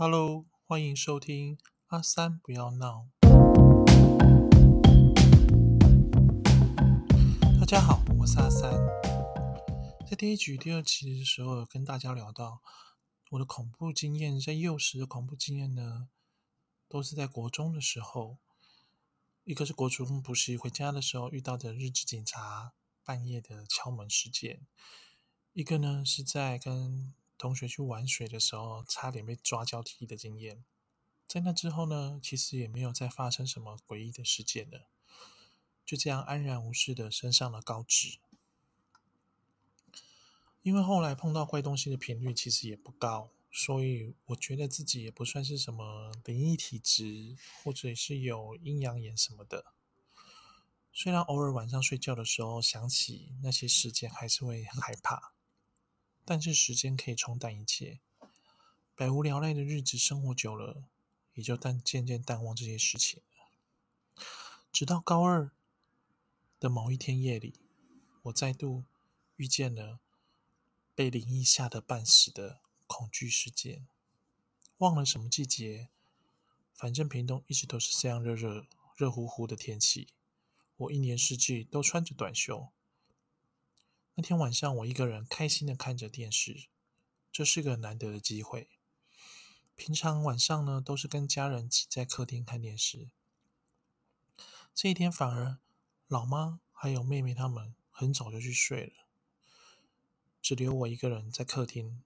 Hello，欢迎收听阿三不要闹。大家好，我是阿三。在第一集、第二集的时候，跟大家聊到我的恐怖经验，在幼时的恐怖经验呢，都是在国中的时候。一个是国中补习回家的时候遇到的日志警察半夜的敲门事件，一个呢是在跟同学去玩水的时候，差点被抓交替的经验。在那之后呢，其实也没有再发生什么诡异的事件了，就这样安然无事的升上了高职。因为后来碰到怪东西的频率其实也不高。所以我觉得自己也不算是什么灵异体质，或者是有阴阳眼什么的。虽然偶尔晚上睡觉的时候想起那些事件，还是会害怕，但是时间可以冲淡一切。百无聊赖的日子生活久了，也就淡渐渐淡忘这些事情。直到高二的某一天夜里，我再度遇见了被灵异吓得半死的。恐惧事件，忘了什么季节，反正屏东一直都是这样热热、热乎乎的天气。我一年四季都穿着短袖。那天晚上，我一个人开心的看着电视，这是个难得的机会。平常晚上呢，都是跟家人挤在客厅看电视。这一天反而老妈还有妹妹他们很早就去睡了，只留我一个人在客厅。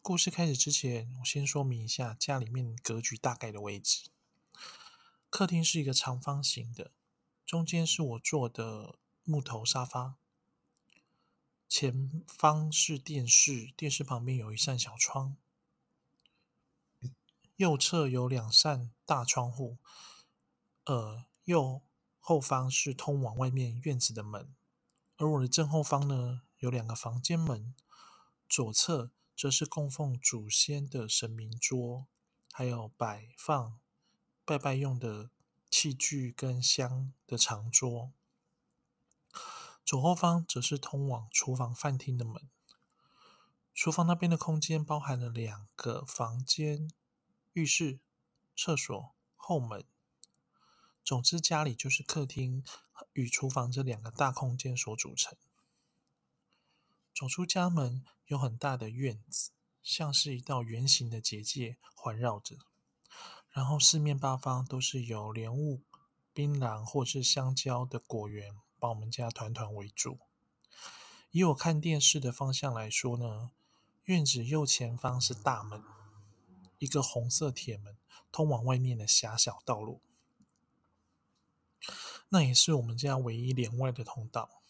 故事开始之前，我先说明一下家里面格局大概的位置。客厅是一个长方形的，中间是我坐的木头沙发，前方是电视，电视旁边有一扇小窗，右侧有两扇大窗户，呃，右后方是通往外面院子的门，而我的正后方呢，有两个房间门，左侧。则是供奉祖先的神明桌，还有摆放拜拜用的器具跟香的长桌。左后方则是通往厨房饭厅的门。厨房那边的空间包含了两个房间、浴室、厕所、后门。总之，家里就是客厅与厨房这两个大空间所组成。走出家门，有很大的院子，像是一道圆形的结界环绕着。然后四面八方都是有莲雾、槟榔或是香蕉的果园，把我们家团团围住。以我看电视的方向来说呢，院子右前方是大门，一个红色铁门，通往外面的狭小道路。那也是我们家唯一连外的通道。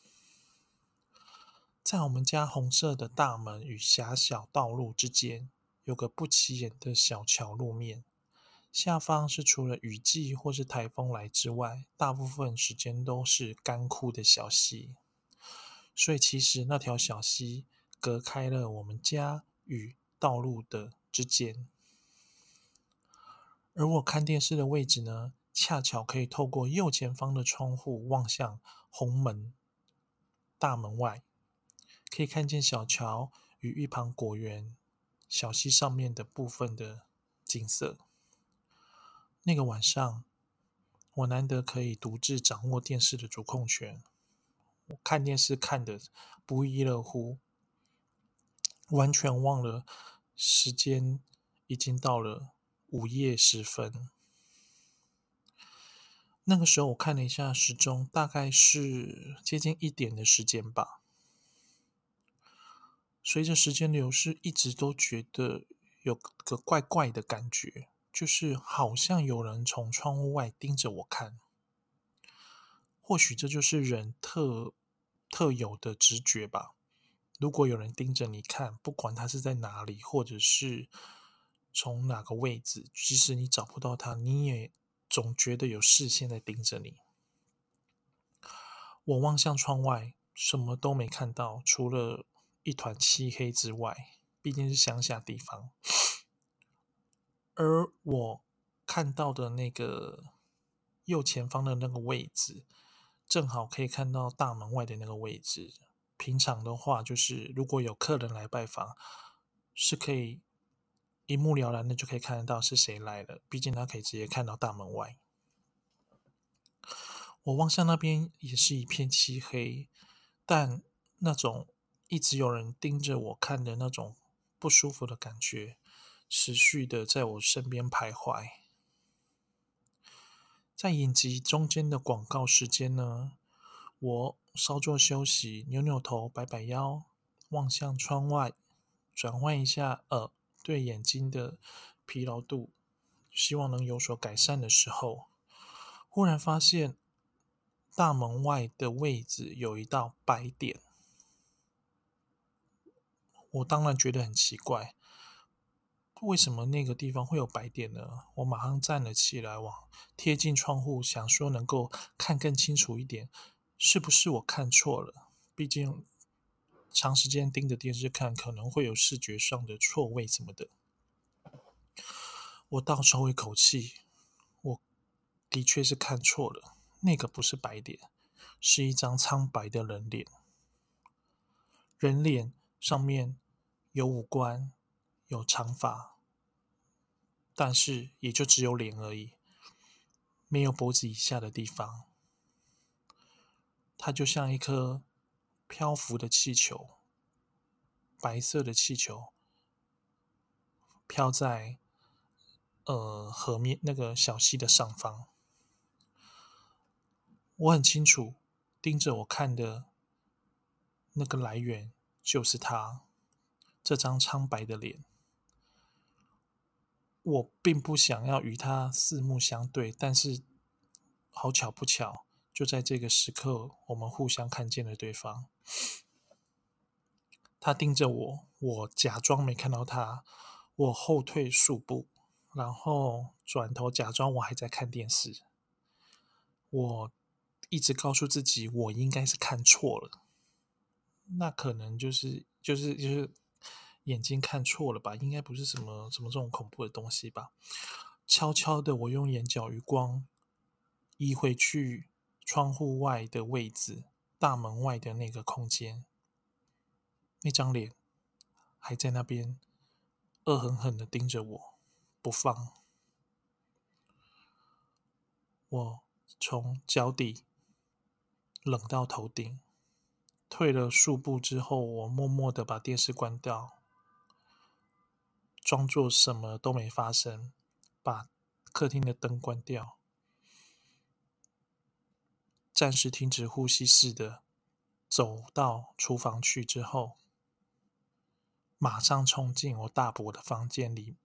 在我们家红色的大门与狭小道路之间，有个不起眼的小桥路面，下方是除了雨季或是台风来之外，大部分时间都是干枯的小溪。所以其实那条小溪隔开了我们家与道路的之间。而我看电视的位置呢，恰巧可以透过右前方的窗户望向红门大门外。可以看见小桥与一旁果园、小溪上面的部分的景色。那个晚上，我难得可以独自掌握电视的主控权，我看电视看得不亦乐乎，完全忘了时间已经到了午夜时分。那个时候，我看了一下时钟，大概是接近一点的时间吧。随着时间流逝，一直都觉得有个怪怪的感觉，就是好像有人从窗户外盯着我看。或许这就是人特特有的直觉吧。如果有人盯着你看，不管他是在哪里，或者是从哪个位置，即使你找不到他，你也总觉得有视线在盯着你。我望向窗外，什么都没看到，除了。一团漆黑之外，毕竟是乡下地方，而我看到的那个右前方的那个位置，正好可以看到大门外的那个位置。平常的话，就是如果有客人来拜访，是可以一目了然的就可以看得到是谁来了，毕竟他可以直接看到大门外。我望向那边也是一片漆黑，但那种一直有人盯着我看的那种不舒服的感觉，持续的在我身边徘徊。在影集中间的广告时间呢，我稍作休息，扭扭头，摆摆腰，望向窗外，转换一下呃对眼睛的疲劳度，希望能有所改善的时候，忽然发现大门外的位置有一道白点，我当然觉得很奇怪。为什么那个地方会有白点呢？我马上站了起来，往贴近窗户，想说能够看更清楚一点，是不是我看错了？毕竟长时间盯着电视看，可能会有视觉上的错位什么的。我倒抽一口气，我的确是看错了，那个不是白点，是一张苍白的人脸。人脸上面有五官，有长发。但是也就只有脸而已，没有脖子以下的地方。它就像一颗漂浮的气球，白色的气球，飘在呃河面那个小溪的上方。我很清楚，盯着我看的那个来源就是他这张苍白的脸。我并不想要与他四目相对，但是好巧不巧，就在这个时刻，我们互相看见了对方。他盯着我，我假装没看到他，我后退数步，然后转头假装我还在看电视。我一直告诉自己，我应该是看错了，那可能就是就是就是。眼睛看错了吧？应该不是什么什么这种恐怖的东西吧？悄悄的，我用眼角余光移回去窗户外的位置，大门外的那个空间，那张脸还在那边，恶狠狠的盯着我不放。我从脚底冷到头顶，退了数步之后，我默默的把电视关掉。装作什么都没发生，把客厅的灯关掉，暂时停止呼吸似的走到厨房去之后，马上冲进我大伯的房间里，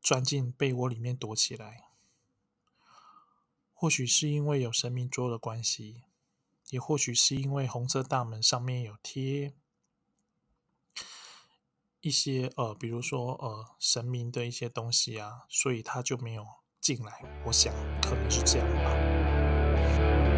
钻进被窝里面躲起来。或许是因为有神明桌的关系，也或许是因为红色大门上面有贴。一些呃比如说呃神明的一些东西啊所以他就没有进来我想可能是这样吧。